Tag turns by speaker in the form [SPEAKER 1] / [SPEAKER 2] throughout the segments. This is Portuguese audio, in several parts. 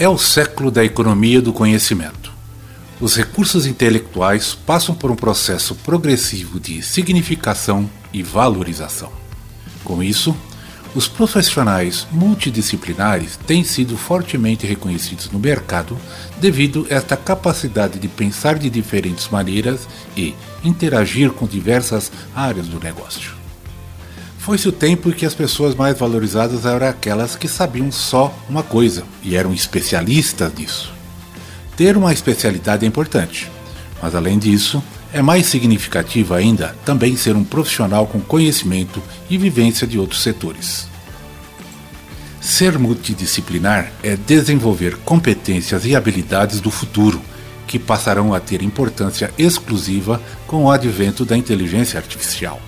[SPEAKER 1] é o século da economia do conhecimento. Os recursos intelectuais passam por um processo progressivo de significação e valorização. Com isso, os profissionais multidisciplinares têm sido fortemente reconhecidos no mercado devido a esta capacidade de pensar de diferentes maneiras e interagir com diversas áreas do negócio. Foi-se o tempo em que as pessoas mais valorizadas eram aquelas que sabiam só uma coisa e eram especialistas nisso. Ter uma especialidade é importante, mas além disso, é mais significativo ainda também ser um profissional com conhecimento e vivência de outros setores. Ser multidisciplinar é desenvolver competências e habilidades do futuro, que passarão a ter importância exclusiva com o advento da inteligência artificial.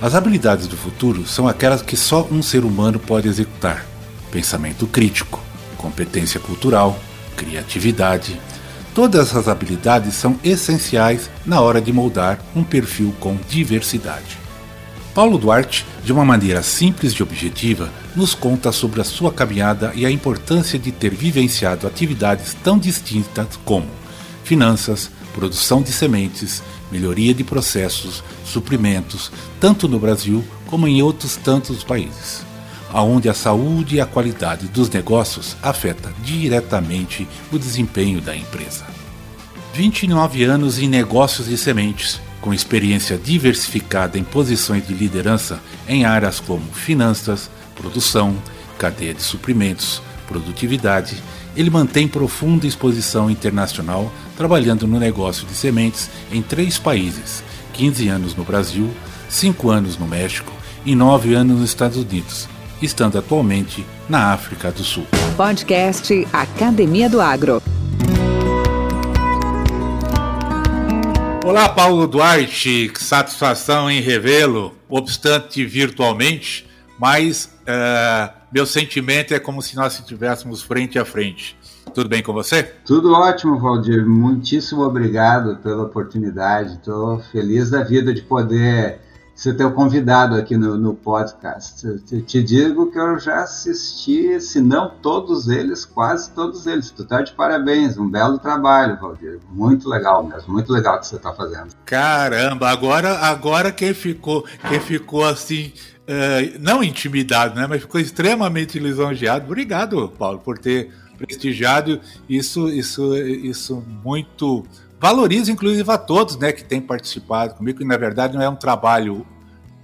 [SPEAKER 1] As habilidades do futuro são aquelas que só um ser humano pode executar: pensamento crítico, competência cultural, criatividade. Todas essas habilidades são essenciais na hora de moldar um perfil com diversidade. Paulo Duarte, de uma maneira simples e objetiva, nos conta sobre a sua caminhada e a importância de ter vivenciado atividades tão distintas como finanças, produção de sementes, melhoria de processos, suprimentos, tanto no Brasil como em outros tantos países, aonde a saúde e a qualidade dos negócios afeta diretamente o desempenho da empresa. 29 anos em negócios de sementes, com experiência diversificada em posições de liderança em áreas como finanças, produção, cadeia de suprimentos, produtividade ele mantém profunda exposição internacional, trabalhando no negócio de sementes em três países: 15 anos no Brasil, 5 anos no México e 9 anos nos Estados Unidos, estando atualmente na África do Sul.
[SPEAKER 2] Podcast Academia do Agro.
[SPEAKER 1] Olá, Paulo Duarte, que satisfação em revê-lo, obstante virtualmente, mas uh, meu sentimento é como se nós estivéssemos frente a frente. Tudo bem com você?
[SPEAKER 3] Tudo ótimo, Valdir. Muitíssimo obrigado pela oportunidade. Estou feliz da vida de poder ser teu convidado aqui no, no podcast. Te, te, digo que eu já assisti, se não todos eles, quase todos eles. Tu tá de parabéns, um belo trabalho, Valdir. Muito legal mesmo, muito legal o que você está fazendo.
[SPEAKER 1] Caramba, agora, agora quem ficou, quem ficou assim é, não intimidado, né, mas ficou extremamente lisonjeado. Obrigado, Paulo, por ter prestigiado isso, isso, isso muito valoriza, inclusive a todos, né, que têm participado comigo. Que na verdade não é um trabalho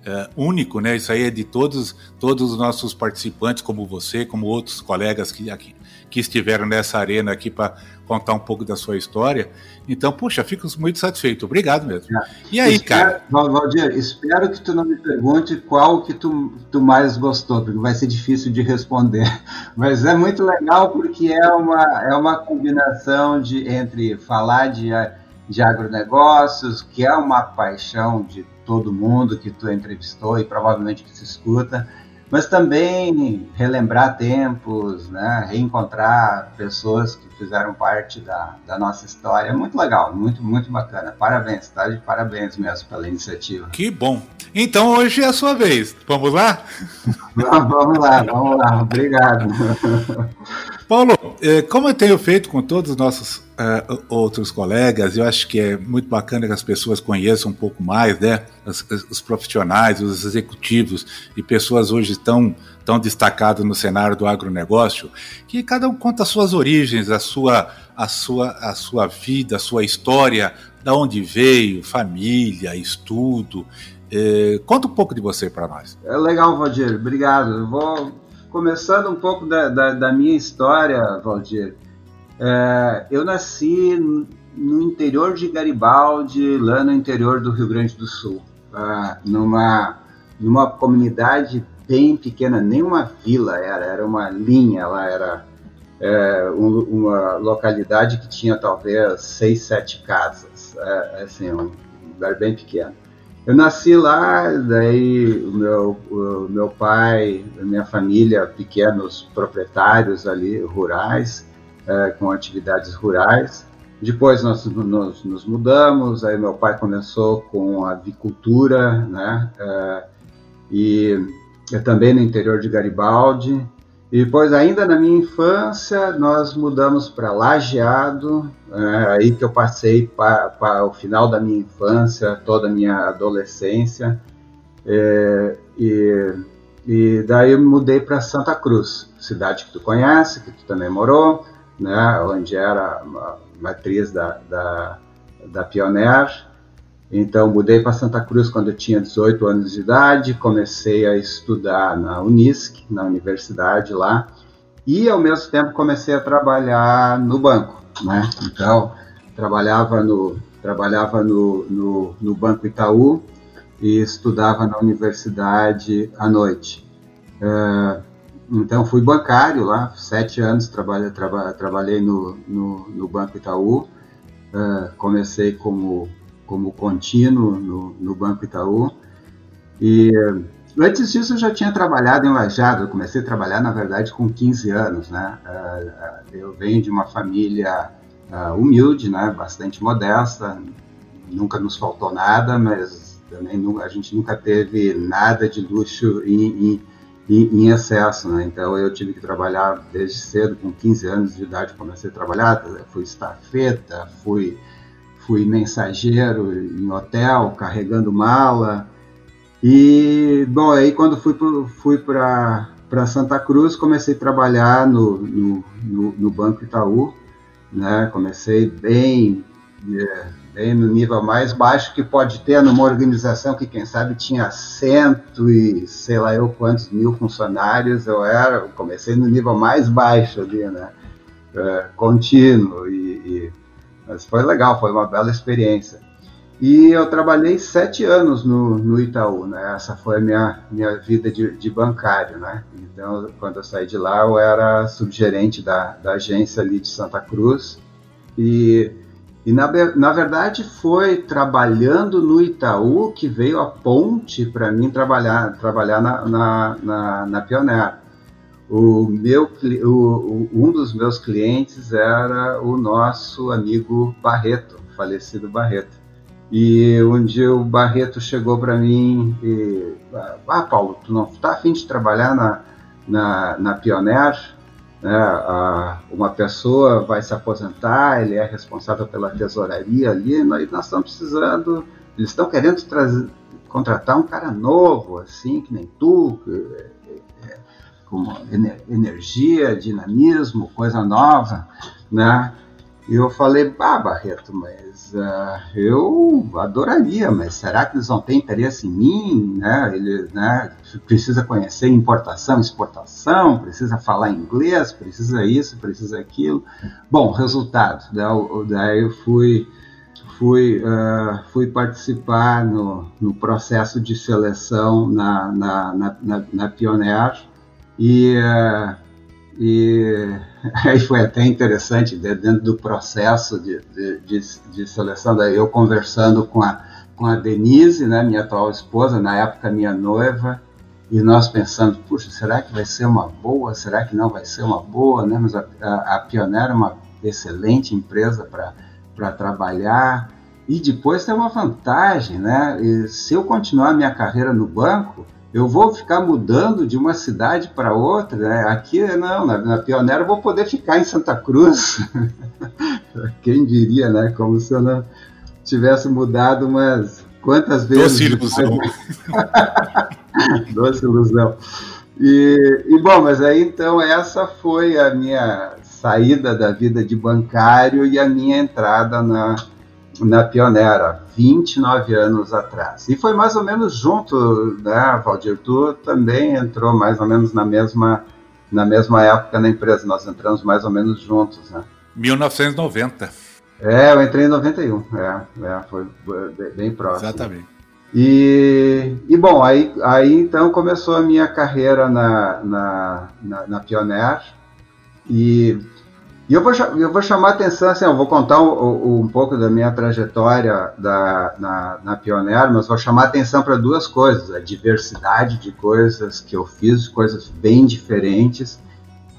[SPEAKER 1] é, único, né? Isso aí é de todos, todos os nossos participantes, como você, como outros colegas que aqui que estiveram nessa arena aqui para contar um pouco da sua história. Então, puxa, fico muito satisfeito. Obrigado mesmo. É. E aí,
[SPEAKER 3] espero,
[SPEAKER 1] cara?
[SPEAKER 3] Valdir, espero que tu não me pergunte qual que tu, tu mais gostou, porque vai ser difícil de responder. Mas é muito legal porque é uma, é uma combinação de entre falar de, de agronegócios, que é uma paixão de todo mundo que tu entrevistou e provavelmente que se escuta, mas também relembrar tempos, né? reencontrar pessoas que fizeram parte da, da nossa história. É muito legal, muito, muito bacana. Parabéns, tá? De parabéns mesmo pela iniciativa.
[SPEAKER 1] Que bom. Então hoje é a sua vez. Vamos lá?
[SPEAKER 3] vamos lá, vamos lá. Obrigado.
[SPEAKER 1] Paulo, eh, como eu tenho feito com todos os nossos uh, outros colegas, eu acho que é muito bacana que as pessoas conheçam um pouco mais, né? Os, os profissionais, os executivos e pessoas hoje tão, tão destacadas no cenário do agronegócio, que cada um conta as suas origens, a sua, a sua, a sua vida, a sua história, da onde veio, família, estudo. Eh, conta um pouco de você para nós.
[SPEAKER 3] É legal, Valdir. Obrigado. Eu vou começando um pouco da, da, da minha história, Valdir, é, eu nasci no interior de Garibaldi, lá no interior do Rio Grande do Sul, é, numa, numa comunidade bem pequena, nem uma vila era, era uma linha, ela era é, um, uma localidade que tinha talvez seis, sete casas, é, assim, um lugar bem pequeno. Eu nasci lá, daí o meu, o meu pai, a minha família, pequenos proprietários ali, rurais, é, com atividades rurais. Depois nós, nós, nos mudamos, aí meu pai começou com avicultura, né? É, e também no interior de Garibaldi. E depois, ainda na minha infância, nós mudamos para Lajeado, é, aí que eu passei para o final da minha infância, toda a minha adolescência. É, e, e daí eu mudei para Santa Cruz, cidade que tu conhece, que tu também morou, né, onde era a matriz da, da, da Pioneer. Então, mudei para Santa Cruz quando eu tinha 18 anos de idade, comecei a estudar na Unisc, na universidade lá, e ao mesmo tempo comecei a trabalhar no banco, né? Então, trabalhava no, trabalhava no, no, no Banco Itaú e estudava na universidade à noite. Uh, então, fui bancário lá, sete anos trabalhei, traba, trabalhei no, no, no Banco Itaú, uh, comecei como como contínuo no, no Banco Itaú. E antes disso eu já tinha trabalhado em Lajado, eu comecei a trabalhar na verdade com 15 anos, né? Ah, ah, eu venho de uma família ah, humilde, né? Bastante modesta, nunca nos faltou nada, mas também a gente nunca teve nada de luxo em, em, em excesso, né? Então eu tive que trabalhar desde cedo, com 15 anos de idade comecei a trabalhar, fui estafeta, fui fui mensageiro em hotel, carregando mala. E, bom, aí quando fui, fui para Santa Cruz, comecei a trabalhar no, no, no, no Banco Itaú, né? Comecei bem, é, bem no nível mais baixo que pode ter numa organização que, quem sabe, tinha cento e sei lá eu quantos mil funcionários. Eu era, comecei no nível mais baixo ali, né? É, contínuo e, e mas foi legal, foi uma bela experiência. E eu trabalhei sete anos no, no Itaú, né? Essa foi a minha, minha vida de, de bancário, né? Então, quando eu saí de lá, eu era subgerente da, da agência ali de Santa Cruz. E, e na, na verdade, foi trabalhando no Itaú que veio a ponte para mim trabalhar, trabalhar na, na, na, na Pioneer. O meu, o, um dos meus clientes era o nosso amigo Barreto, falecido Barreto. E um dia o Barreto chegou para mim e, ah, Paulo, tu não está afim de trabalhar na, na, na Pioneer? Né? Uma pessoa vai se aposentar, ele é responsável pela tesouraria ali, e nós estamos precisando, eles estão querendo trazer, contratar um cara novo, assim, que nem tu, com energia, dinamismo, coisa nova, né? E eu falei, ah, Barreto, mas uh, eu adoraria, mas será que eles vão ter interesse em mim? Né? Ele né, precisa conhecer importação, exportação, precisa falar inglês, precisa isso, precisa aquilo. Bom, resultado, daí eu fui, fui, uh, fui participar no, no processo de seleção na, na, na, na, na Pioneer, e, e aí foi até interessante, dentro do processo de, de, de, de seleção, daí eu conversando com a, com a Denise, né, minha atual esposa, na época minha noiva, e nós pensando, puxa, será que vai ser uma boa? Será que não vai ser uma boa? Né? Mas a, a, a Pioneer é uma excelente empresa para trabalhar. E depois tem uma vantagem, né? E se eu continuar minha carreira no banco, eu vou ficar mudando de uma cidade para outra, né? aqui não, na, na Pioneira eu vou poder ficar em Santa Cruz. Quem diria, né? Como se eu não tivesse mudado umas quantas vezes.
[SPEAKER 1] Doce ilusão.
[SPEAKER 3] Doce ilusão. E, e bom, mas aí então essa foi a minha saída da vida de bancário e a minha entrada na, na Pionera, 29 anos atrás. E foi mais ou menos junto, né, Valdir? Tu também entrou mais ou menos na mesma, na mesma época na empresa, nós entramos mais ou menos juntos, né?
[SPEAKER 1] 1990.
[SPEAKER 3] É, eu entrei em 91, é, é foi bem próximo.
[SPEAKER 1] Exatamente.
[SPEAKER 3] E, e bom, aí, aí então começou a minha carreira na, na, na, na Pioneer, E, e eu, vou, eu vou chamar a atenção, assim, eu vou contar um, um pouco da minha trajetória da, na, na Pioneer, mas vou chamar a atenção para duas coisas: a diversidade de coisas que eu fiz, coisas bem diferentes,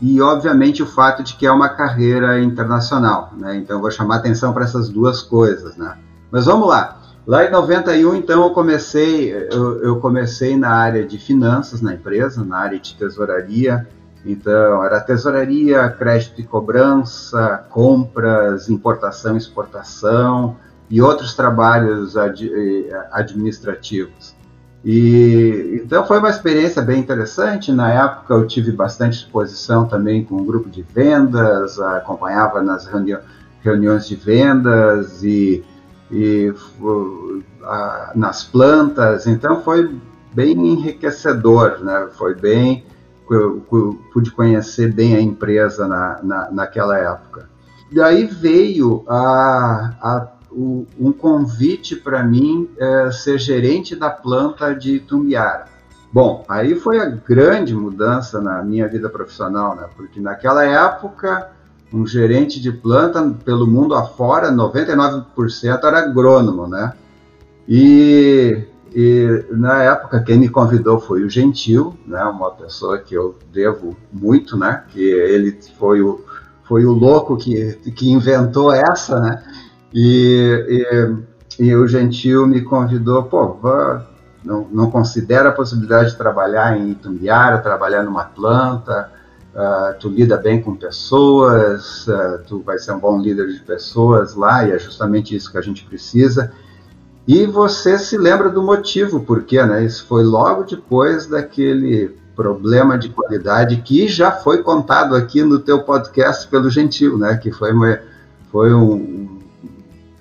[SPEAKER 3] e obviamente o fato de que é uma carreira internacional, né? Então vou chamar atenção para essas duas coisas, né? Mas vamos lá. Lá em 91, então, eu comecei, eu, eu, comecei na área de finanças na empresa, na área de tesouraria. Então, era tesouraria, crédito e cobrança, compras, importação e exportação e outros trabalhos ad, eh, administrativos. E então foi uma experiência bem interessante. Na época eu tive bastante exposição também com um grupo de vendas, acompanhava nas reuni reuniões de vendas e e nas plantas, então foi bem enriquecedor, né? Foi bem, eu, pude conhecer bem a empresa na, na, naquela época. E aí veio a, a, o, um convite para mim é, ser gerente da planta de Tumbiara. Bom, aí foi a grande mudança na minha vida profissional, né? Porque naquela época um gerente de planta pelo mundo afora, 99% era agrônomo, né? E, e, na época quem me convidou foi o Gentil, né? Uma pessoa que eu devo muito, né? Que ele foi o, foi o louco que, que inventou essa, né? E, e, e o Gentil me convidou, pô, vá, não, não considera a possibilidade de trabalhar em Itumbiara, trabalhar numa planta, Uh, tu lida bem com pessoas, uh, tu vai ser um bom líder de pessoas lá, e é justamente isso que a gente precisa. E você se lembra do motivo, porque né, isso foi logo depois daquele problema de qualidade que já foi contado aqui no teu podcast pelo Gentil, né, que foi, uma, foi um,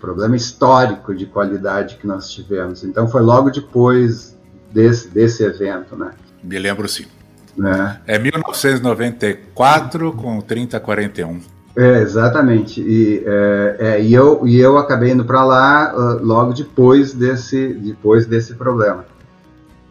[SPEAKER 3] problema histórico de qualidade que nós tivemos. Então foi logo depois desse, desse evento. Né.
[SPEAKER 1] Me lembro sim. Né? É 1994 com 3041.
[SPEAKER 3] É, exatamente. E, é, é, e, eu, e eu acabei indo para lá uh, logo depois desse, depois desse problema.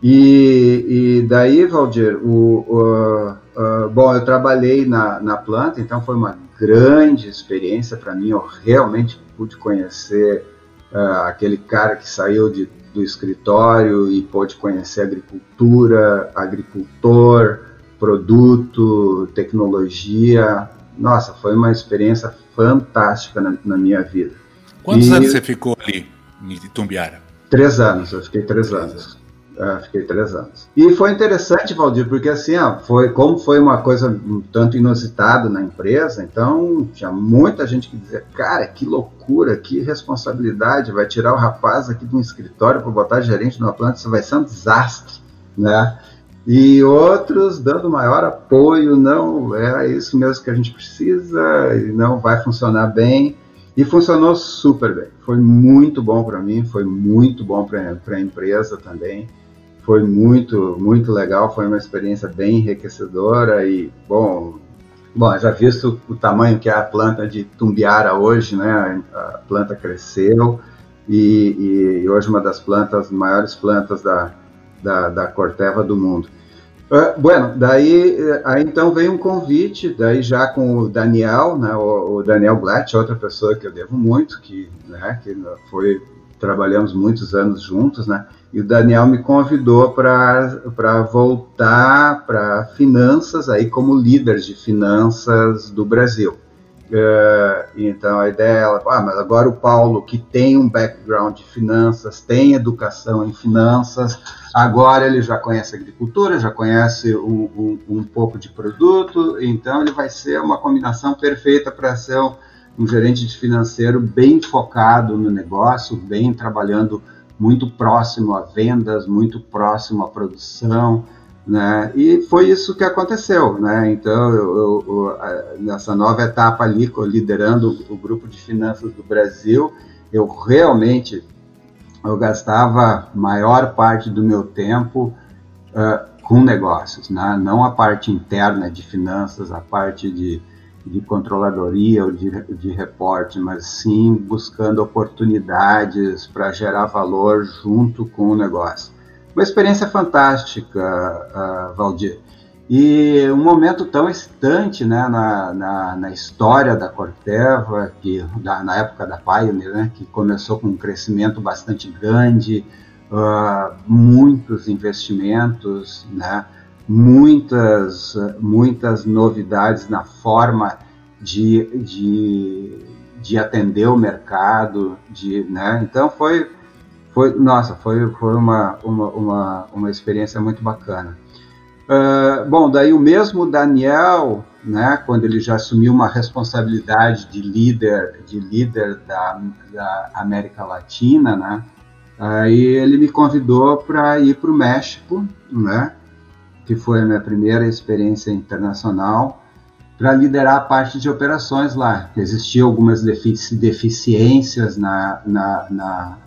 [SPEAKER 3] E, e daí, Valdir, o, o uh, bom, eu trabalhei na, na planta, então foi uma grande experiência para mim. Eu realmente pude conhecer uh, aquele cara que saiu de do escritório e pôde conhecer agricultura, agricultor, produto, tecnologia. Nossa, foi uma experiência fantástica na, na minha vida.
[SPEAKER 1] Quantos e... anos você ficou ali em Itumbiara?
[SPEAKER 3] Três anos, eu fiquei três anos. É, fiquei três anos. E foi interessante, Valdir, porque assim, ó, foi, como foi uma coisa um tanto inusitada na empresa, então tinha muita gente que dizia, cara, que loucura, que responsabilidade, vai tirar o rapaz aqui de um escritório para botar gerente numa planta, isso vai ser um desastre, né? E outros dando maior apoio, não, é isso mesmo que a gente precisa, e não vai funcionar bem. E funcionou super bem. Foi muito bom para mim, foi muito bom para a empresa também foi muito, muito legal, foi uma experiência bem enriquecedora e, bom, bom, já visto o tamanho que é a planta de Tumbiara hoje, né, a planta cresceu e, e hoje uma das plantas, maiores plantas da, da, da Corteva do mundo. Uh, bueno, daí aí então veio um convite, daí já com o Daniel, né, o, o Daniel Blatt, outra pessoa que eu devo muito, que, né, que foi trabalhamos muitos anos juntos, né? E o Daniel me convidou para voltar para finanças, aí como líder de finanças do Brasil. Uh, então a ideia é, ah, mas agora o Paulo, que tem um background de finanças, tem educação em finanças, agora ele já conhece agricultura, já conhece um, um, um pouco de produto, então ele vai ser uma combinação perfeita para ser um, um gerente de financeiro bem focado no negócio, bem trabalhando muito próximo a vendas, muito próximo à produção, né? E foi isso que aconteceu, né? Então, eu, eu, eu, nessa nova etapa ali, liderando o grupo de finanças do Brasil, eu realmente eu gastava maior parte do meu tempo uh, com negócios, né? Não a parte interna de finanças, a parte de de controladoria ou de, de reporte, mas sim buscando oportunidades para gerar valor junto com o negócio. Uma experiência fantástica, uh, Valdir. E um momento tão excitante né, na, na, na história da Corteva, que, da, na época da Pioneer, né, que começou com um crescimento bastante grande, uh, muitos investimentos, né, muitas, muitas novidades na forma de, de, de atender o mercado, de, né, então foi, foi nossa, foi, foi uma, uma, uma, uma experiência muito bacana. Uh, bom, daí o mesmo Daniel, né, quando ele já assumiu uma responsabilidade de líder, de líder da, da América Latina, né, aí ele me convidou para ir para o México, né, que foi a minha primeira experiência internacional, para liderar a parte de operações lá. Existiam algumas deficiências na, na, na,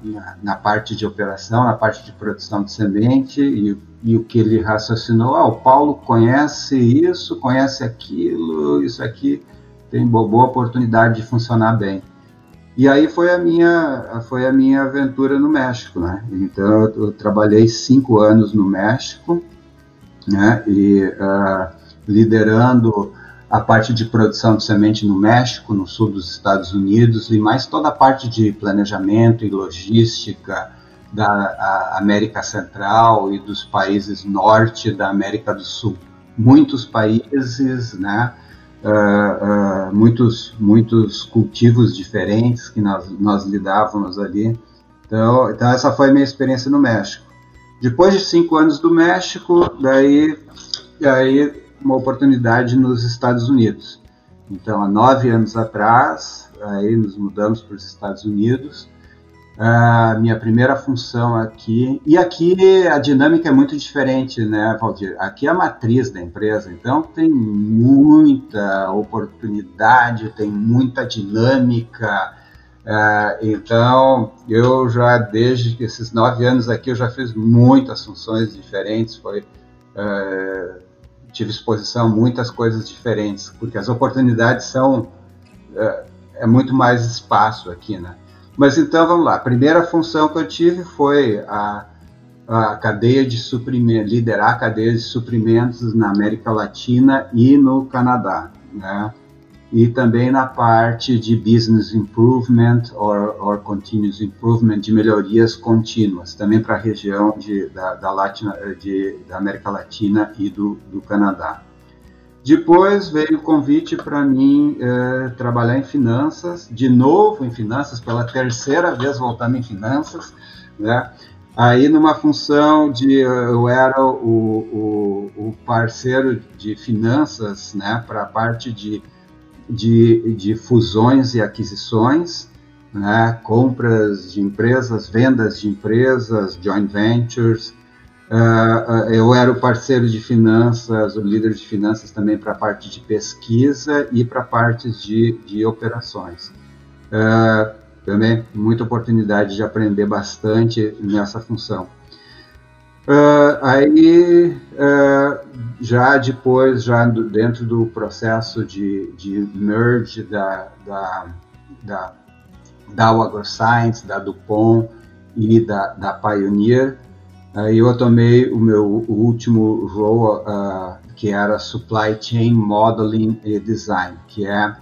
[SPEAKER 3] na, parte de operação, na parte de produção de semente, e, e o que ele raciocinou, ah, o Paulo conhece isso, conhece aquilo, isso aqui tem boa oportunidade de funcionar bem. E aí foi a minha, foi a minha aventura no México, né? Então eu, eu trabalhei cinco anos no México, né? E uh, liderando a parte de produção de semente no México, no sul dos Estados Unidos, e mais toda a parte de planejamento e logística da América Central e dos países norte da América do Sul. Muitos países, né, uh, uh, muitos, muitos cultivos diferentes que nós, nós lidávamos ali. Então, então, essa foi a minha experiência no México. Depois de cinco anos do México, daí, daí uma oportunidade nos Estados Unidos. Então, há nove anos atrás, aí nos mudamos para os Estados Unidos. A minha primeira função aqui, e aqui a dinâmica é muito diferente, né, Valdir? Aqui é a matriz da empresa, então tem muita oportunidade, tem muita dinâmica. Uh, então, eu já, desde esses nove anos aqui, eu já fiz muitas funções diferentes. Foi uh, tive exposição a muitas coisas diferentes, porque as oportunidades são é, é, muito mais espaço aqui, né? Mas então vamos lá. A primeira função que eu tive foi a, a cadeia de suprimentos, liderar a cadeia de suprimentos na América Latina e no Canadá, né? E também na parte de business improvement or, or continuous improvement, de melhorias contínuas, também para a região de, da, da, Latina, de, da América Latina e do, do Canadá. Depois veio o convite para mim eh, trabalhar em finanças, de novo em finanças, pela terceira vez voltando em finanças, né? Aí numa função de eu era o, o, o parceiro de finanças, né, para a parte de de, de fusões e aquisições, né, compras de empresas, vendas de empresas, joint ventures. Uh, eu era o parceiro de finanças, o líder de finanças também para a parte de pesquisa e para a parte de, de operações. Uh, também muita oportunidade de aprender bastante nessa função. Uh, aí, já depois, já dentro do processo de, de merge da, da, da, da AgroScience, da DuPont e da, da Pioneer, aí eu tomei o meu último role, uh, que era Supply Chain Modeling e Design, que é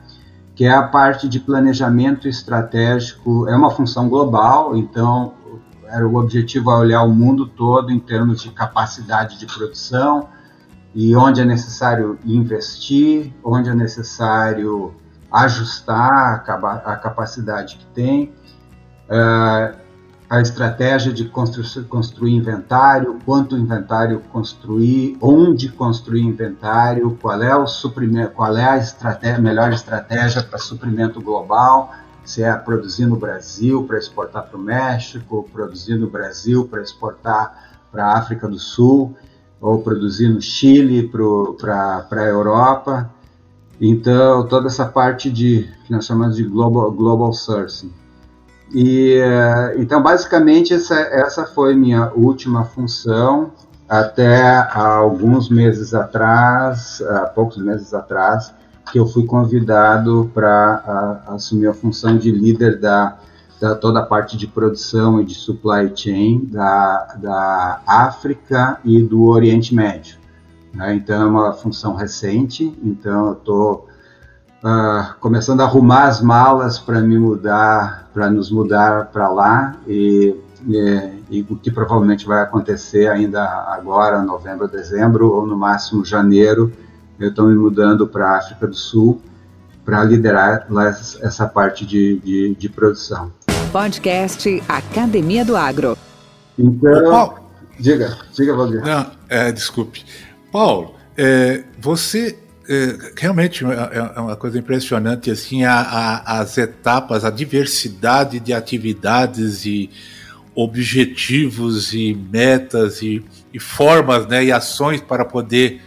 [SPEAKER 3] que é a parte de planejamento estratégico, é uma função global, então era o objetivo é olhar o mundo todo em termos de capacidade de produção e onde é necessário investir, onde é necessário ajustar a capacidade que tem, uh, a estratégia de construir, construir inventário, quanto inventário construir, onde construir inventário, qual é o suprimento, qual é a estratégia, melhor estratégia para suprimento global, se é produzir no Brasil para exportar para o México, produzir no Brasil para exportar para a África do Sul, ou produzir no Chile para a Europa. Então, toda essa parte de que nós chamamos de global, global sourcing. E, eh, então, basicamente, essa, essa foi minha última função até alguns meses atrás, há poucos meses atrás, que eu fui convidado para assumir a função de líder da, da, toda a parte de produção e de supply chain da, da África e do Oriente Médio. Né? Então é uma função recente. Então eu estou uh, começando a arrumar as malas para me mudar, para nos mudar para lá e, e, e, o que provavelmente vai acontecer ainda agora, novembro, dezembro ou no máximo janeiro, eu estou me mudando para a África do Sul para liderar essa parte de, de, de, produção.
[SPEAKER 2] Podcast Academia do Agro.
[SPEAKER 3] Então, Paulo, diga, diga, Valdir.
[SPEAKER 1] Não, é, desculpe. Paulo, é, você é, realmente é, é uma coisa impressionante assim a, a, as etapas, a diversidade de atividades e objetivos e metas e, e formas, né, e ações para poder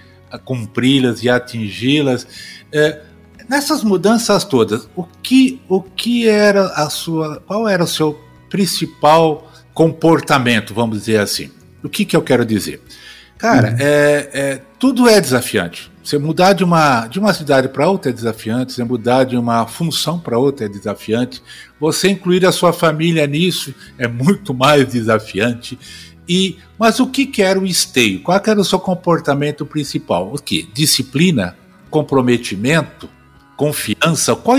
[SPEAKER 1] cumpri-las e atingi-las. É, nessas mudanças todas, o que, o que era a sua, qual era o seu principal comportamento, vamos dizer assim? O que, que eu quero dizer? Cara, uhum. é, é, tudo é desafiante. Você mudar de uma, de uma cidade para outra é desafiante, você mudar de uma função para outra é desafiante, você incluir a sua família nisso é muito mais desafiante. E, mas o que, que era o esteio? Qual era o seu comportamento principal? O que? Disciplina? Comprometimento? Confiança? Qual,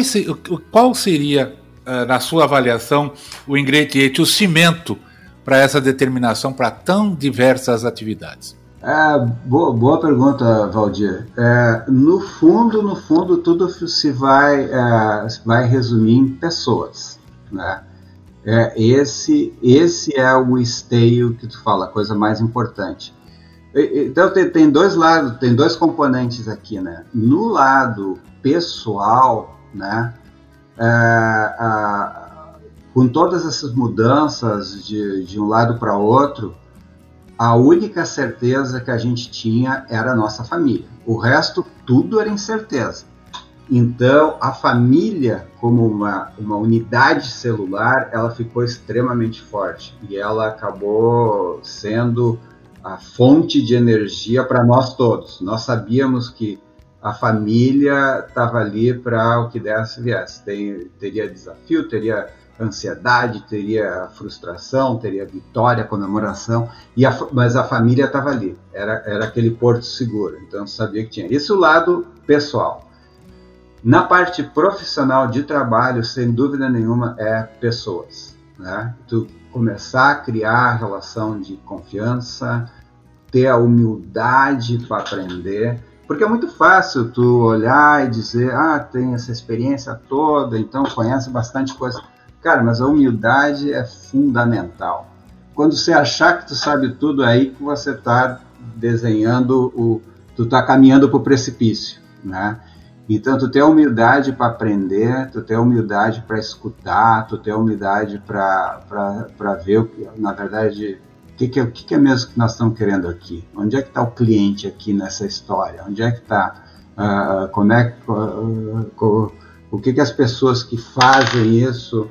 [SPEAKER 1] qual seria, eh, na sua avaliação, o ingrediente, o cimento para essa determinação para tão diversas atividades?
[SPEAKER 3] É, boa, boa pergunta, Valdir. É, no fundo, no fundo, tudo se vai, é, vai resumir em pessoas, né? É, esse, esse é o esteio que tu fala, a coisa mais importante. Então tem, tem dois lados, tem dois componentes aqui, né? No lado pessoal, né? É, a, com todas essas mudanças de, de um lado para outro, a única certeza que a gente tinha era a nossa família. O resto, tudo era incerteza. Então, a família, como uma, uma unidade celular, ela ficou extremamente forte e ela acabou sendo a fonte de energia para nós todos. Nós sabíamos que a família estava ali para o que desse viesse. Tem, teria desafio, teria ansiedade, teria frustração, teria vitória, comemoração, a, mas a família estava ali, era, era aquele porto seguro, então sabia que tinha. Isso o lado pessoal. Na parte profissional de trabalho, sem dúvida nenhuma, é pessoas. Né? Tu começar a criar relação de confiança, ter a humildade para aprender, porque é muito fácil tu olhar e dizer, ah, tem essa experiência toda, então conhece bastante coisa. Cara, mas a humildade é fundamental. Quando você achar que tu sabe tudo, é aí que você está desenhando o, tu está caminhando para o precipício, né? Então, tu ter humildade para aprender, tu ter humildade para escutar, tu ter humildade para ver, o que, na verdade, que, que, é, que, que é mesmo que nós estamos querendo aqui? Onde é que está o cliente aqui nessa história? Onde é que está? Uh, como é, uh, o que, que as pessoas que fazem isso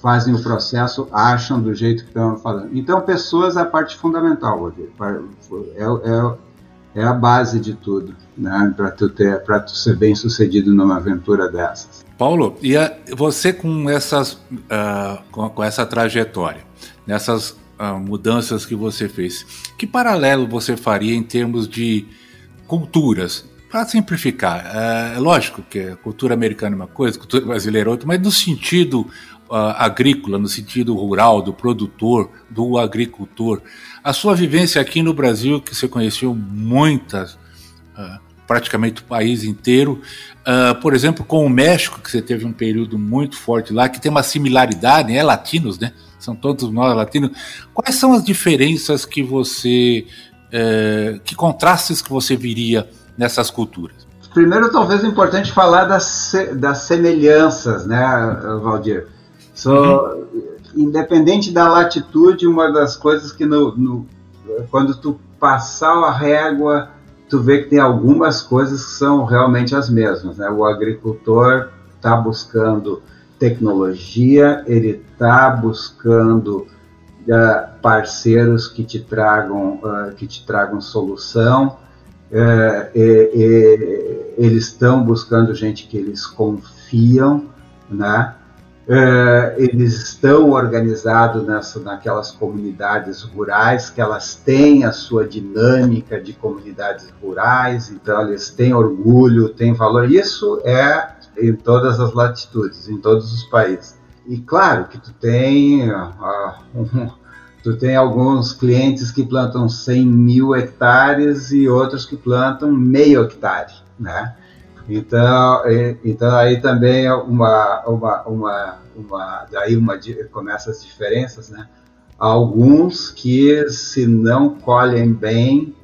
[SPEAKER 3] fazem o processo acham do jeito que estão falando. Então, pessoas é a parte fundamental, é, é, é a base de tudo, né? Para tu ter, tu ser bem sucedido numa aventura dessas.
[SPEAKER 1] Paulo, e a, você com essas, uh, com, com, essa trajetória, nessas mudanças que você fez, que paralelo você faria em termos de culturas? Para simplificar, é, é lógico que a cultura americana é uma coisa, a cultura brasileira é outra, mas no sentido uh, agrícola, no sentido rural, do produtor, do agricultor. A sua vivência aqui no Brasil, que você conheceu muitas, uh, praticamente o país inteiro, uh, por exemplo, com o México, que você teve um período muito forte lá, que tem uma similaridade, é latinos, né? São todos nós latinos. Quais são as diferenças que você, uh, que contrastes que você viria nessas culturas?
[SPEAKER 3] Primeiro, talvez é importante falar das, das semelhanças, né, Valdir? So, uhum. Independente da latitude, uma das coisas que no, no, quando tu passar a régua, tu vê que tem algumas coisas que são realmente as mesmas. Né? O agricultor está buscando tecnologia, ele está buscando uh, parceiros que te tragam, uh, que te tragam solução. Uh, e, e, eles estão buscando gente que eles confiam, né? Eles estão organizados nessa, naquelas comunidades rurais, que elas têm a sua dinâmica de comunidades rurais, então eles têm orgulho, têm valor. Isso é em todas as latitudes, em todos os países. E claro que tu tem, uh, um, tu tem alguns clientes que plantam 100 mil hectares e outros que plantam meio hectare, né? Então, então aí também é uma, uma, uma, uma daí uma, começa as diferenças, né? Alguns que se não colhem bem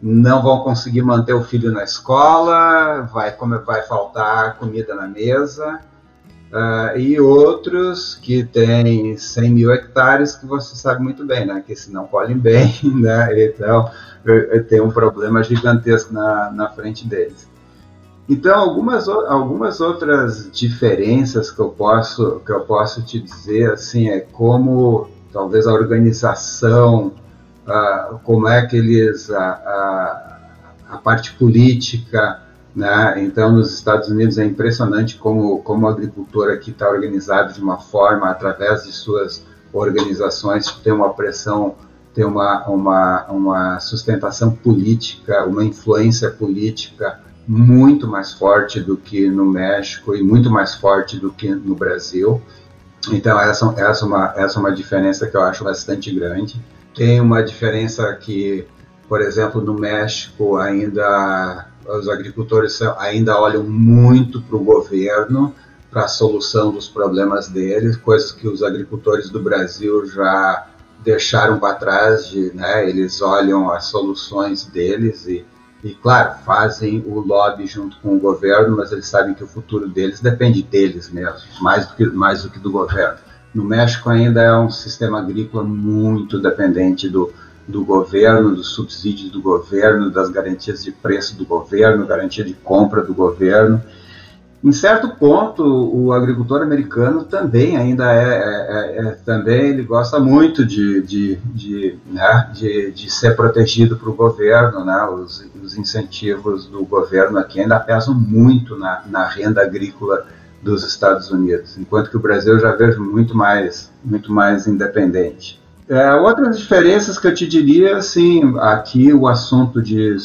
[SPEAKER 3] não vão conseguir manter o filho na escola, vai, como vai faltar comida na mesa, uh, e outros que têm 100 mil hectares que você sabe muito bem, né? Que se não colhem bem, né? Então tem um problema gigantesco na, na frente deles. Então, algumas, algumas outras diferenças que eu posso que eu posso te dizer assim é como talvez a organização, uh, como é que eles a, a, a, parte política, né? Então, nos Estados Unidos é impressionante como como o agricultor aqui está organizado de uma forma através de suas organizações tem uma pressão tem uma, uma, uma sustentação política, uma influência política muito mais forte do que no México e muito mais forte do que no Brasil. Então essa, essa, é uma, essa é uma diferença que eu acho bastante grande. Tem uma diferença que, por exemplo, no México ainda os agricultores ainda olham muito para o governo para a solução dos problemas deles, coisas que os agricultores do Brasil já deixaram para trás, de, né, eles olham as soluções deles e e, claro, fazem o lobby junto com o governo, mas eles sabem que o futuro deles depende deles mesmo, mais do que, mais do, que do governo. No México ainda é um sistema agrícola muito dependente do, do governo, dos subsídios do governo, das garantias de preço do governo, garantia de compra do governo. Em certo ponto, o agricultor americano também ainda é, é, é, é também ele gosta muito de, de, de, né, de, de ser protegido para o governo, né, os, os, incentivos do governo aqui ainda pesam muito na, na renda agrícola dos Estados Unidos, enquanto que o Brasil já vejo muito mais, muito mais independente. É, outras diferenças que eu te diria, assim, aqui o assunto de,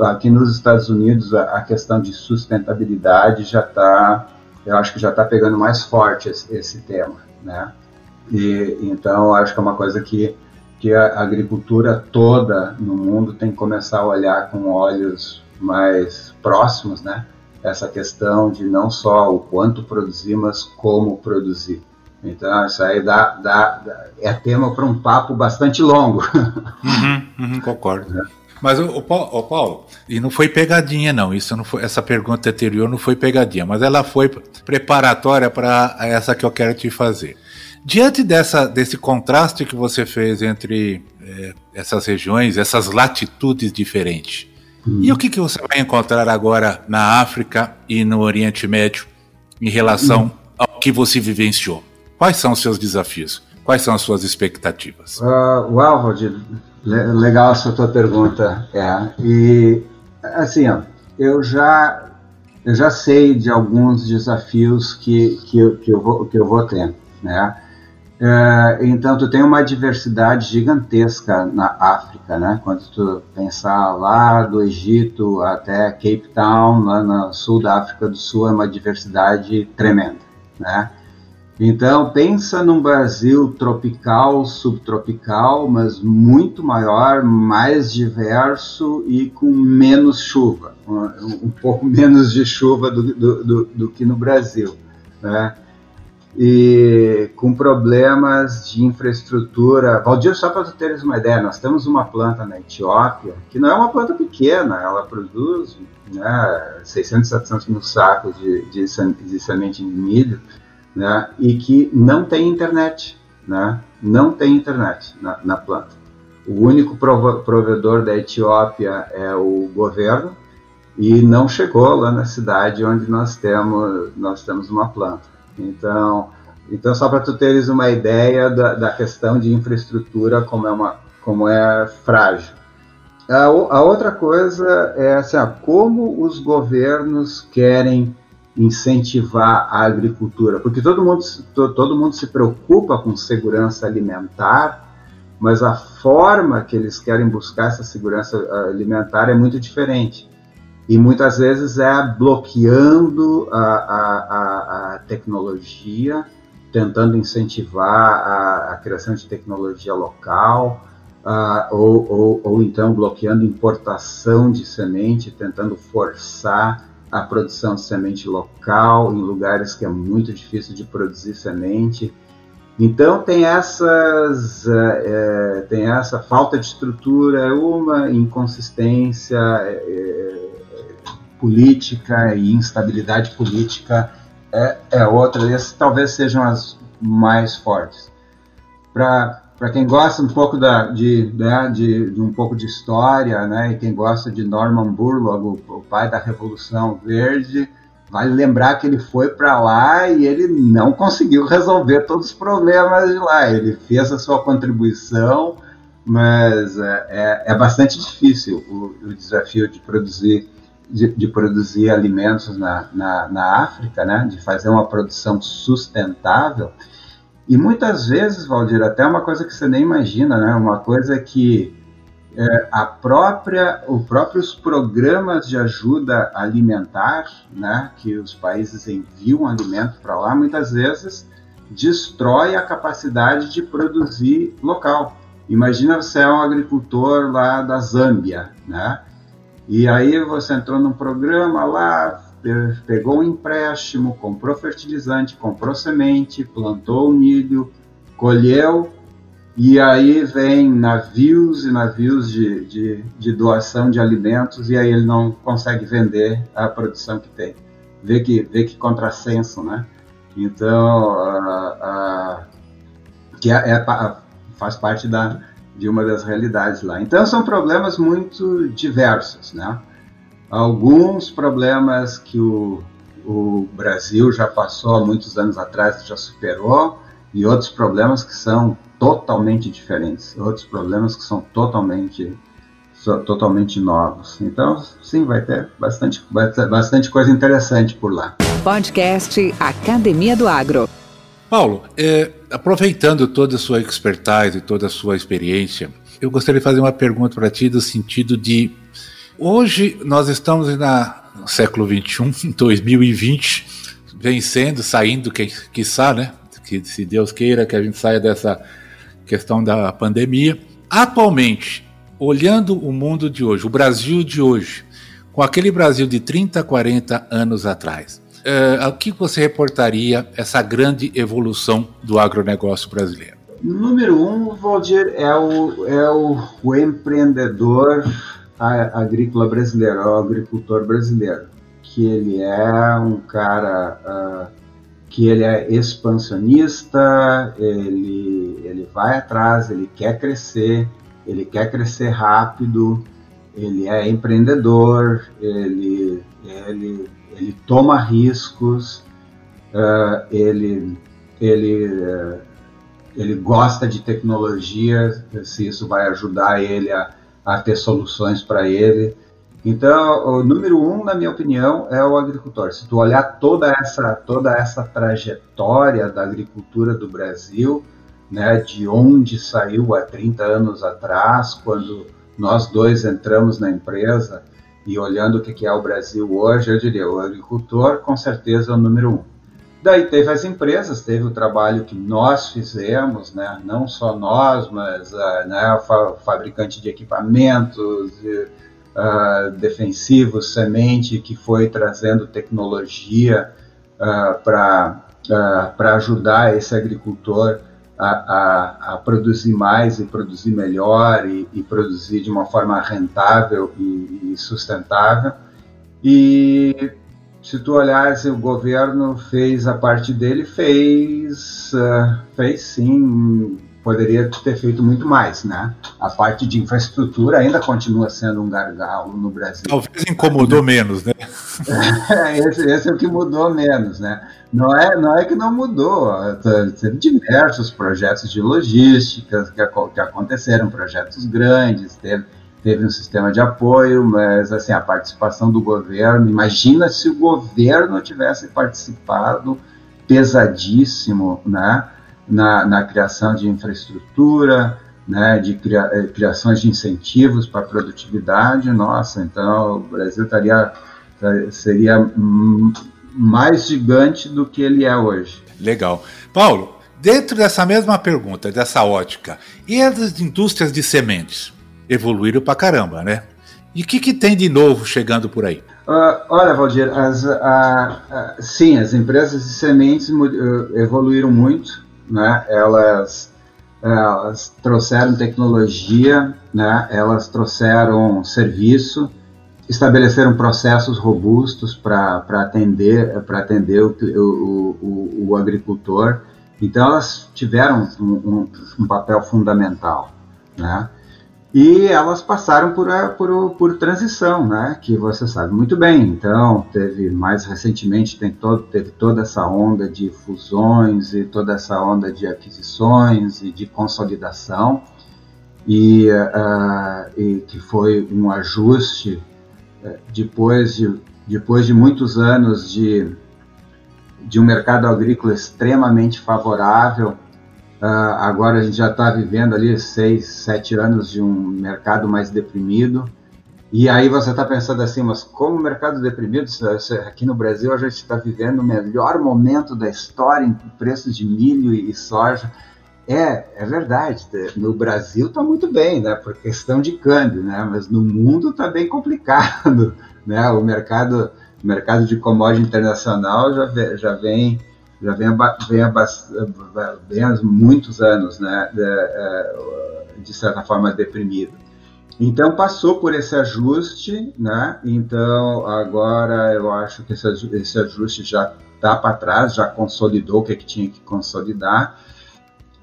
[SPEAKER 3] aqui nos Estados Unidos, a, a questão de sustentabilidade já está, eu acho que já está pegando mais forte esse, esse, tema, né? E, então, acho que é uma coisa que, que a agricultura toda no mundo tem que começar a olhar com olhos mais próximos, né? Essa questão de não só o quanto produzir, mas como produzir. Então, isso aí dá, dá, é tema para um papo bastante longo.
[SPEAKER 1] Uhum, uhum, concordo. É. Mas o, o, o, Paulo, e não foi pegadinha não, isso não foi, essa pergunta anterior não foi pegadinha, mas ela foi preparatória para essa que eu quero te fazer. Diante dessa, desse contraste que você fez entre é, essas regiões, essas latitudes diferentes. E o que, que você vai encontrar agora na África e no Oriente Médio em relação ao que você vivenciou? Quais são os seus desafios? Quais são as suas expectativas?
[SPEAKER 3] Uh, uau, legal essa tua pergunta. É, e assim, ó, eu já eu já sei de alguns desafios que, que, eu, que, eu, vou, que eu vou ter, né? É, então, tu tem uma diversidade gigantesca na África, né? Quando tu pensar lá do Egito até Cape Town, lá no sul da África do Sul, é uma diversidade tremenda, né? Então, pensa num Brasil tropical, subtropical, mas muito maior, mais diverso e com menos chuva, um, pouco menos de chuva do, do, do, do que no Brasil. Né? E com problemas de infraestrutura. Valdir, só para tu teres uma ideia, nós temos uma planta na Etiópia, que não é uma planta pequena, ela produz né, 600, 700 mil sacos de, de, de semente de milho, né, e que não tem internet, né, não tem internet na, na planta. O único provedor da Etiópia é o governo e não chegou lá na cidade onde nós temos nós temos uma planta. Então, então só para tu teres uma ideia da, da questão de infraestrutura como é uma como é frágil. A, a outra coisa é assim, como os governos querem incentivar a agricultura, porque todo mundo, todo mundo se preocupa com segurança alimentar, mas a forma que eles querem buscar essa segurança alimentar é muito diferente. E muitas vezes é bloqueando a, a, a, a tecnologia, tentando incentivar a, a, criação de tecnologia local, uh, ou, ou, ou então bloqueando importação de semente, tentando forçar a produção de semente local em lugares que é muito difícil de produzir semente. Então tem essas, é, tem essa falta de estrutura, uma inconsistência é, política e instabilidade política é, é outra. Essas talvez sejam as mais fortes. Para quem gosta um pouco da, de, né, de, de, um pouco de história, né, e quem gosta de Norman Borlaug, o, o pai da Revolução Verde, vale lembrar que ele foi para lá e ele não conseguiu resolver todos os problemas de lá. Ele fez a sua contribuição, mas é, é, é bastante difícil o, o, desafio de produzir de, de produzir alimentos na, na, na África, né, de fazer uma produção sustentável. E muitas vezes, Valdir, até uma coisa que você nem imagina, né? Uma coisa que é, a própria, os próprios programas de ajuda alimentar, né, que os países enviam alimento para lá, muitas vezes destrói a capacidade de produzir local. Imagina você é um agricultor lá da Zâmbia, né? E aí você entrou num programa lá, pegou um empréstimo, comprou fertilizante, comprou semente, plantou o milho, colheu, e aí vem navios e navios de, de, de, doação de alimentos, e aí ele não consegue vender a produção que tem. Vê que, vê que contrassenso, né? Então, que é, é, faz parte da, de uma das realidades lá. Então, são problemas muito diversos, né? alguns problemas que o, o Brasil já passou há muitos anos atrás, já superou, e outros problemas que são totalmente diferentes, outros problemas que são totalmente totalmente novos. Então, sim, vai ter bastante, bastante coisa interessante por lá.
[SPEAKER 2] Podcast Academia do Agro.
[SPEAKER 1] Paulo, é, aproveitando toda a sua expertise e toda a sua experiência, eu gostaria de fazer uma pergunta para ti do sentido de Hoje nós estamos no século XXI, 2020, vencendo, saindo, que, quiçá, né? Que se Deus queira que a gente saia dessa questão da pandemia. Atualmente, olhando o mundo de hoje, o Brasil de hoje, com aquele Brasil de 30, 40 anos atrás, é, o que você reportaria essa grande evolução do agronegócio brasileiro?
[SPEAKER 3] Número um, Valdir, é o, é o, o empreendedor agrícola brasileira, o agricultor brasileiro, que ele é um cara uh, que ele é expansionista, ele, ele vai atrás, ele quer crescer, ele quer crescer rápido, ele é empreendedor, ele, ele, ele toma riscos, uh, ele, ele, uh, ele gosta de tecnologia, se isso vai ajudar ele a a ter soluções para ele. Então, o número um, na minha opinião, é o agricultor. Se tu olhar toda essa, toda essa trajetória da agricultura do Brasil, né, de onde saiu há 30 anos atrás, quando nós dois entramos na empresa e olhando o que é o Brasil hoje, eu diria, o agricultor com certeza é o número um. Daí teve as empresas, teve o trabalho que nós fizemos, né? não só nós, mas uh, né, fabricante de equipamentos uh, defensivos, semente, que foi trazendo tecnologia uh, para ajudar esse agricultor a, a, a, produzir mais e produzir melhor e, e produzir de uma forma rentável e, e sustentável. E se tu olhasse, o governo fez a parte dele, fez, uh, fez sim, poderia ter feito muito mais, né? A parte de infraestrutura ainda continua sendo um gargalo no Brasil.
[SPEAKER 1] Talvez incomodou menos, né?
[SPEAKER 3] esse, esse, é o que mudou menos, né? Não é, não é que não mudou, teve diversos projetos de logística que, que aconteceram, projetos grandes, teve teve um sistema de apoio, mas assim a participação do governo, imagina se o governo tivesse participado pesadíssimo, né, na, na criação de infraestrutura, né, de cria, eh, criações de incentivos para a produtividade, nossa, então o Brasil estaria, seria mais gigante do que ele é hoje.
[SPEAKER 1] Legal. Paulo, dentro dessa mesma pergunta, dessa ótica, e as indústrias de sementes? Evoluíram para caramba, né? E o que, que tem de novo chegando por aí?
[SPEAKER 3] Uh, olha, Valdir, as, uh, uh, sim, as empresas de sementes evoluíram muito, né? Elas elas trouxeram tecnologia, né? elas trouxeram serviço, estabeleceram processos robustos para atender, atender o, o, o, o, agricultor. Então, elas tiveram um, um, um papel fundamental. Né? E elas passaram por, por, por transição, né? que você sabe muito bem. Então, teve mais recentemente tem todo, teve toda essa onda de fusões e toda essa onda de aquisições e de consolidação, e, uh, e que foi um ajuste depois, de, depois de muitos anos de, de um mercado agrícola extremamente favorável Uh, agora a gente já está vivendo ali seis, sete anos de um mercado mais deprimido. E aí você está pensando assim, mas como o mercado deprimido, aqui no Brasil a gente está vivendo o melhor momento da história em preços de milho e soja. É, é verdade. No Brasil está muito bem, né, por questão de câmbio, né, mas no mundo está bem complicado, né. O mercado, mercado de commodity internacional já, já vem já vem, vem, vem há muitos anos, né, de, é, de certa forma deprimido. Então passou por esse ajuste, né? Então agora eu acho que esse, esse ajuste já está para trás, já consolidou o que, é que tinha que consolidar.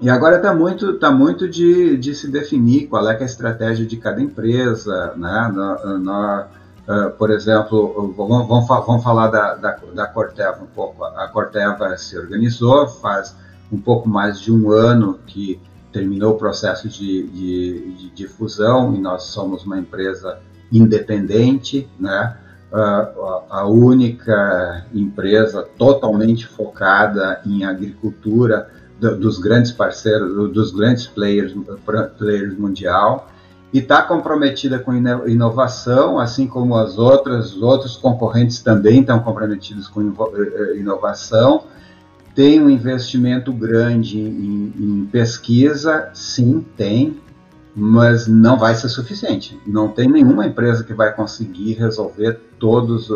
[SPEAKER 3] E agora está muito, tá muito de, de se definir qual é, é a estratégia de cada empresa, né? No, no, Uh, por exemplo, vamos, vamos, vamos falar da, da, da, Corteva um pouco. A Corteva se organizou faz um pouco mais de um ano que terminou o processo de, de, de, de fusão e nós somos uma empresa independente, né? Uh, a única empresa totalmente focada em agricultura do, dos grandes parceiros, dos grandes players, players mundial e está comprometida com inovação, assim como as outras, os outros concorrentes também estão comprometidos com eh, eh, inovação. Tem um investimento grande em, em pesquisa, sim, tem, mas não vai ser suficiente. Não tem nenhuma empresa que vai conseguir resolver todos,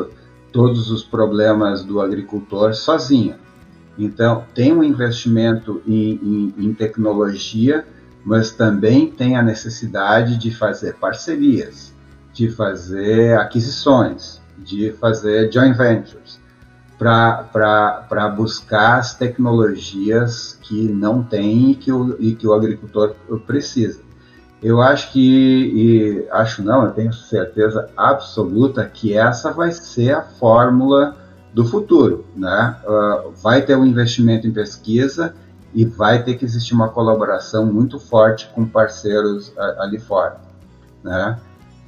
[SPEAKER 3] todos os problemas do agricultor sozinha. Então, tem um investimento em, em, em tecnologia mas também tem a necessidade de fazer parcerias, de fazer aquisições, de fazer joint ventures, para buscar as tecnologias que não tem e que o, e que o agricultor precisa. Eu acho que, e acho não, eu tenho certeza absoluta que essa vai ser a fórmula do futuro. Né? Uh, vai ter um investimento em pesquisa e vai ter que existir uma colaboração muito forte com parceiros ali fora, né?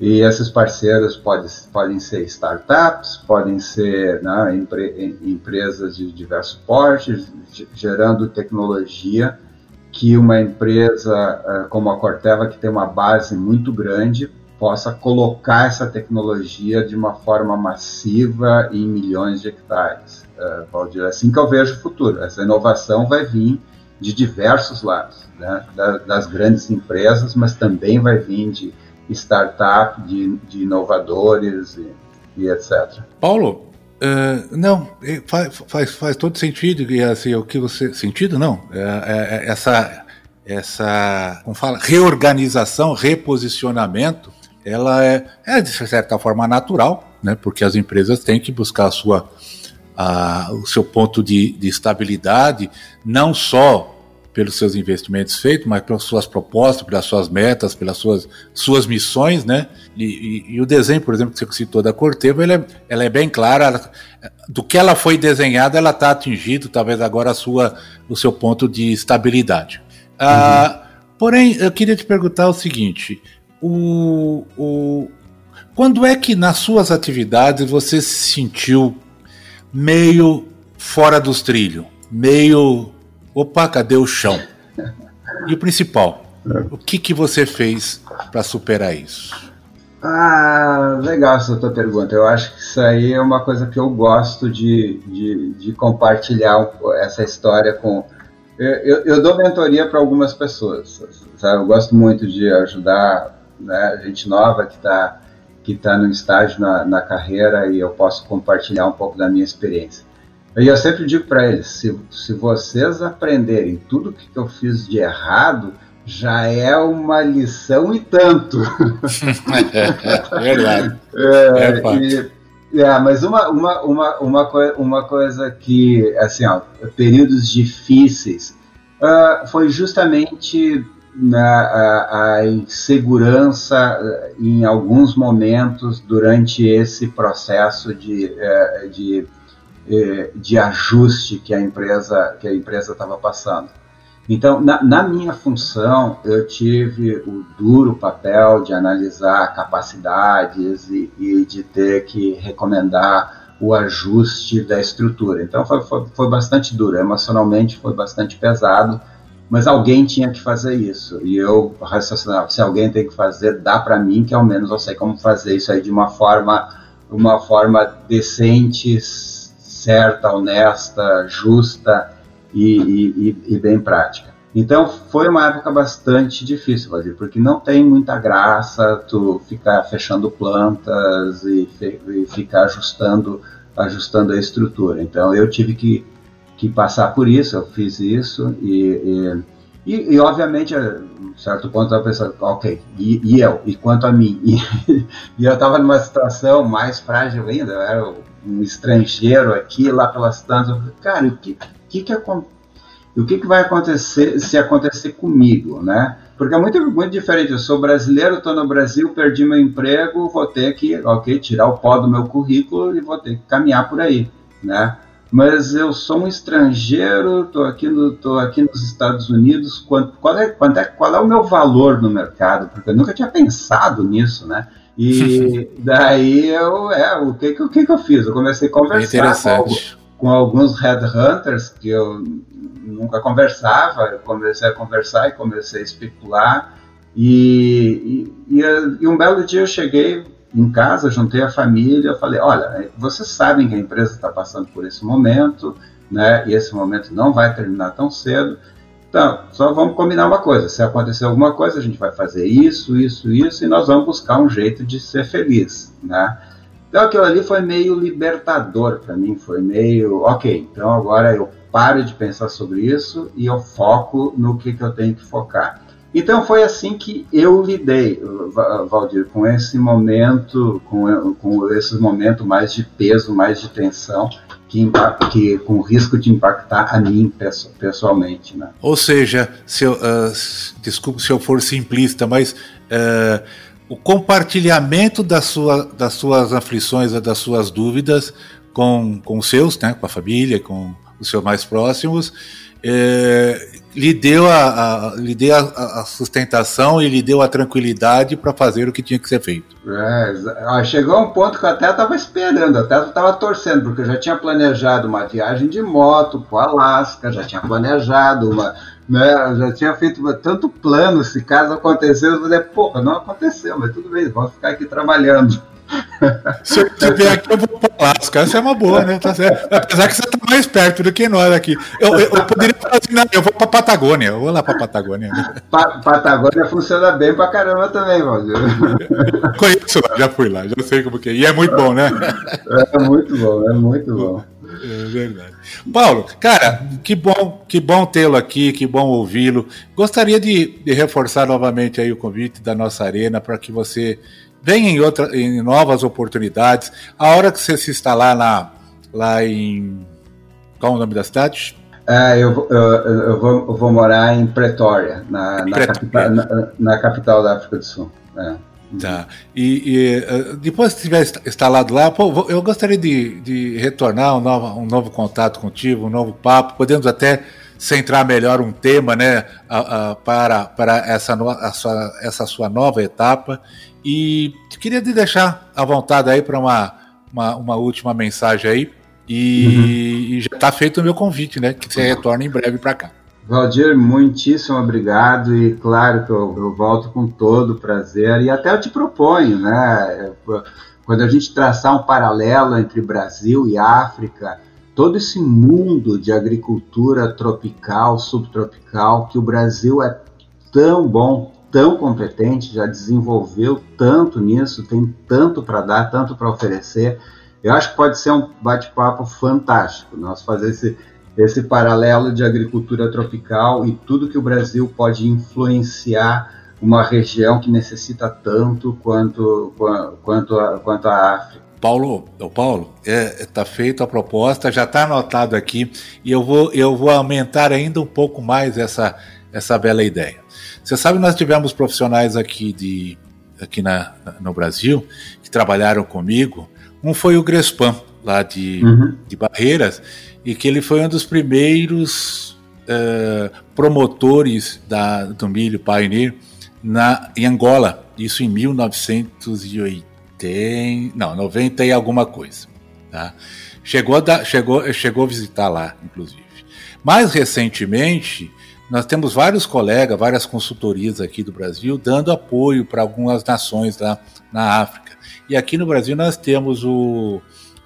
[SPEAKER 3] E esses parceiros pode, podem ser startups, podem ser né, empre, empresas de diversos portes, gerando tecnologia que uma empresa eh, como a Corteva, que tem uma base muito grande, possa colocar essa tecnologia de uma forma massiva em milhões de hectares. Uh, Valdir, é assim que eu vejo o futuro. Essa inovação vai vir de diversos lados, né? das grandes empresas, mas também vai vir de startup, de, de inovadores e, e, etc.
[SPEAKER 1] Paulo, uh, não, faz, faz, faz todo sentido e assim o que você sentido não é, é, é, essa essa como fala reorganização, reposicionamento, ela é, é de certa forma natural, né? Porque as empresas têm que buscar a sua a, o seu ponto de, de estabilidade, não só pelos seus investimentos feitos, mas pelas suas propostas, pelas suas metas, pelas suas, suas missões, né? E, e, e o desenho, por exemplo, que você citou da Corteva, ela é, ela é bem clara, ela, do que ela foi desenhada, ela está atingindo, talvez agora a sua, o seu ponto de estabilidade. Ah, uhum. Ah, porém, eu queria te perguntar o seguinte: o, o, quando é que nas suas atividades você se sentiu meio fora dos trilhos? Meio. Opa, cadê o chão? E o principal, o que, que você fez para superar isso?
[SPEAKER 3] Ah, legal essa tua pergunta. Eu acho que isso aí é uma coisa que eu gosto de, de, de compartilhar essa história com. Eu, eu dou mentoria para algumas pessoas. Sabe? Eu gosto muito de ajudar né, gente nova que está que tá no estágio na, na carreira e eu posso compartilhar um pouco da minha experiência. E eu sempre digo para eles: se, se vocês aprenderem tudo que eu fiz de errado, já é uma lição e tanto.
[SPEAKER 1] é, verdade.
[SPEAKER 3] É, é, e, é, mas uma, uma, uma, uma, uma coisa que, assim, ó, períodos difíceis, uh, foi justamente na, a, a, insegurança uh, em alguns momentos durante esse processo de, uh, de, uh, de ajuste que a empresa que a empresa estava passando. Então, na, na, minha função, eu tive o duro papel de analisar capacidades e, e de ter que recomendar o ajuste da estrutura. Então, foi, foi, foi, bastante duro, emocionalmente foi bastante pesado, mas alguém tinha que fazer isso. E eu raciocinava: se alguém tem que fazer, dá para mim, que ao menos eu sei como fazer isso aí de uma forma, uma forma decente, certa, honesta, justa e, e, e bem prática. Então foi uma época bastante difícil, Valdir, porque não tem muita graça tu ficar fechando plantas e, e, ficar ajustando, ajustando a estrutura. Então eu tive que, que passar por isso, eu fiz isso e, e, e obviamente, a certo ponto eu pensando, ok, e, e, eu, e quanto a mim? E, eu estava numa situação mais frágil ainda, eu era um estrangeiro aqui, lá pelas tantas, cara, o que que, que o que, que vai acontecer se acontecer comigo, né? Porque é muito, muito diferente. Eu sou brasileiro, estou no Brasil, perdi meu emprego, vou ter que, ok, tirar o pó do meu currículo e vou ter que caminhar por aí, né? Mas eu sou um estrangeiro, estou aqui, no, tô aqui nos Estados Unidos. Qual, qual, é, qual, é, qual é o meu valor no mercado? Porque eu nunca tinha pensado nisso, né? E daí eu, é, o que, o que, que eu fiz? Eu comecei a conversar com, com alguns headhunters que eu nunca conversava, eu comecei a conversar e comecei a especular. E, e, e, um belo dia eu cheguei em casa, juntei a família, falei, olha, vocês sabem que a empresa está passando por esse momento, né? E esse momento não vai terminar tão cedo. Então, só vamos combinar uma coisa: se acontecer alguma coisa, a gente vai fazer isso, isso, isso, e nós vamos buscar um jeito de ser feliz, né? Então aquilo ali foi meio libertador para mim, foi meio, ok, então agora eu paro de pensar sobre isso e eu foco no que, que eu tenho que focar. Então foi assim que eu lidei, Valdir, com esse momento, com, com esse momento mais de peso, mais de tensão, que, que com risco de impactar a mim pessoalmente. Né?
[SPEAKER 1] Ou seja, se eu, uh, desculpe se eu for simplista, mas uh, o compartilhamento das, sua, das suas aflições, das suas dúvidas com, com os seus, né, com a família, com os seus mais próximos, é, lhe deu, a, a lhe deu a, a, sustentação e lhe deu a tranquilidade para fazer o que tinha que ser feito.
[SPEAKER 3] É, chegou um ponto que eu até estava esperando, até estava torcendo, porque eu já tinha planejado uma viagem de moto para Alasca, já tinha planejado uma, né? Já tinha feito tanto plano, se caso acontecesse, eu falei, porra, não aconteceu, mas tudo bem, vamos ficar aqui trabalhando.
[SPEAKER 1] Se eu estiver aqui, eu vou para Alasca. Essa é uma boa, né? Tá Apesar que você está mais perto do que nós aqui. Eu, eu, eu poderia falar assim, não, eu vou para Patagônia. Eu vou lá para Patagônia.
[SPEAKER 3] Pa Patagônia funciona bem para caramba também, Valdir.
[SPEAKER 1] Conheço lá, já fui lá, já sei como que é. E é muito bom, né?
[SPEAKER 3] É muito bom, é muito bom.
[SPEAKER 1] É verdade. Paulo, cara, que bom, que bom tê-lo aqui, que bom ouvi-lo. Gostaria de, de, reforçar novamente aí o convite da nossa arena para que você venha em, outra, em novas oportunidades. A hora que você se instalar lá, lá em. Qual é o nome da cidade?
[SPEAKER 3] É, eu, eu, eu, vou, eu vou morar em Pretória, na, na, capital, na, na capital da África do Sul. É.
[SPEAKER 1] Tá. E, e, eh, depois que estiver instalado lá, pô, eu gostaria de, de retornar um novo, um novo contato contigo, um novo papo. Podemos até centrar melhor um tema né, a, a, para, para essa, a sua, essa sua nova etapa. E queria te deixar à vontade aí para uma, uma, uma, última mensagem aí. E, uhum. e já está feito o meu convite, né? Que você retorne em breve para cá.
[SPEAKER 3] Valdir, muitíssimo obrigado e claro que eu, eu, volto com todo prazer e até eu te proponho, né? Quando a gente traçar um paralelo entre Brasil e África, todo esse mundo de agricultura tropical, subtropical, que o Brasil é tão bom, tão competente, já desenvolveu tanto nisso, tem tanto para dar, tanto para oferecer. Eu acho que pode ser um bate-papo fantástico nós fazer esse, esse paralelo de agricultura tropical e tudo que o Brasil pode influenciar uma região que necessita tanto quanto, quanto, a, quanto a África.
[SPEAKER 1] Paulo, Paulo, está é, tá feita a proposta, já está anotado aqui e eu vou, eu vou aumentar ainda um pouco mais essa, essa bela ideia. Você sabe, nós tivemos profissionais aqui, de, aqui na, no Brasil que trabalharam comigo. Um foi o Grespan, lá de, uhum. de Barreiras, e que ele foi um dos primeiros uh, promotores da, do milho Pioneer na, em Angola, isso em 1980 tem. Não, 90 e alguma coisa. Tá? Chegou, a dar, chegou, chegou a visitar lá, inclusive. Mais recentemente, nós temos vários colegas, várias consultorias aqui do Brasil dando apoio para algumas nações lá na África. E aqui no Brasil nós temos o,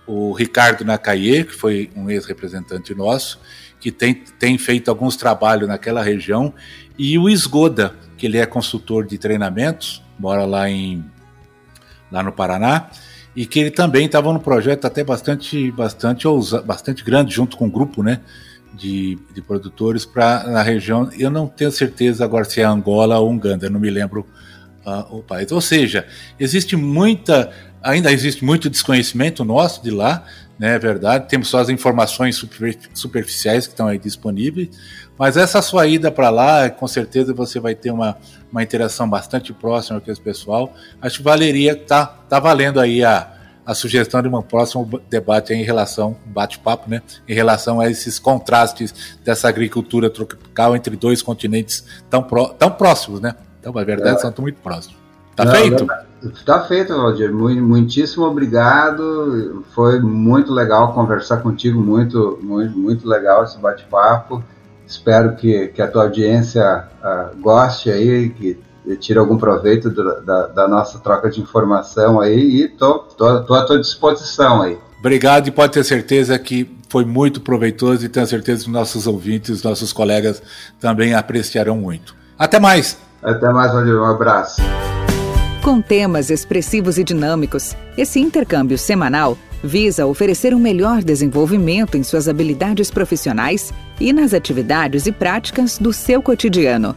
[SPEAKER 1] o Ricardo Nakaye, que foi um ex-representante nosso, que tem, tem feito alguns trabalhos naquela região, e o Esgoda, que ele é consultor de treinamentos, mora lá em lá no Paraná, e que ele também estava num projeto até bastante, bastante, ousa, bastante grande, junto com um grupo né, de, de produtores para na região. Eu não tenho certeza agora se é Angola ou Uganda, não me lembro uh, o país. Ou seja, existe muita, ainda existe muito desconhecimento nosso de lá, né, é verdade. Temos só as informações super, superficiais que estão aí disponíveis, mas essa sua ida para lá, com certeza você vai ter uma, uma interação bastante próxima com esse pessoal. Acho que valeria, tá, tá valendo aí a, a sugestão de um próximo debate em relação, bate-papo, né, em relação a esses contrastes dessa agricultura tropical entre dois continentes tão, pró, tão próximos, né? Então, na verdade, é. são muito próximos. Tá não, feito?
[SPEAKER 3] Tá feito, Valdir. Muitíssimo obrigado. Foi muito legal conversar contigo, muito, muito, muito legal esse bate-papo. Espero que, que a tua audiência uh, goste aí, que tire algum proveito do, da, da, nossa troca de informação aí e tô, tô, tô à tua disposição aí.
[SPEAKER 1] Obrigado e pode ter certeza que foi muito proveitoso e tenho certeza que nossos ouvintes, nossos colegas também apreciarão muito. Até mais!
[SPEAKER 3] Até mais, Valdir. Um abraço.
[SPEAKER 2] Com temas expressivos e dinâmicos, esse intercâmbio semanal visa oferecer um melhor desenvolvimento em suas habilidades profissionais e nas atividades e práticas do seu cotidiano.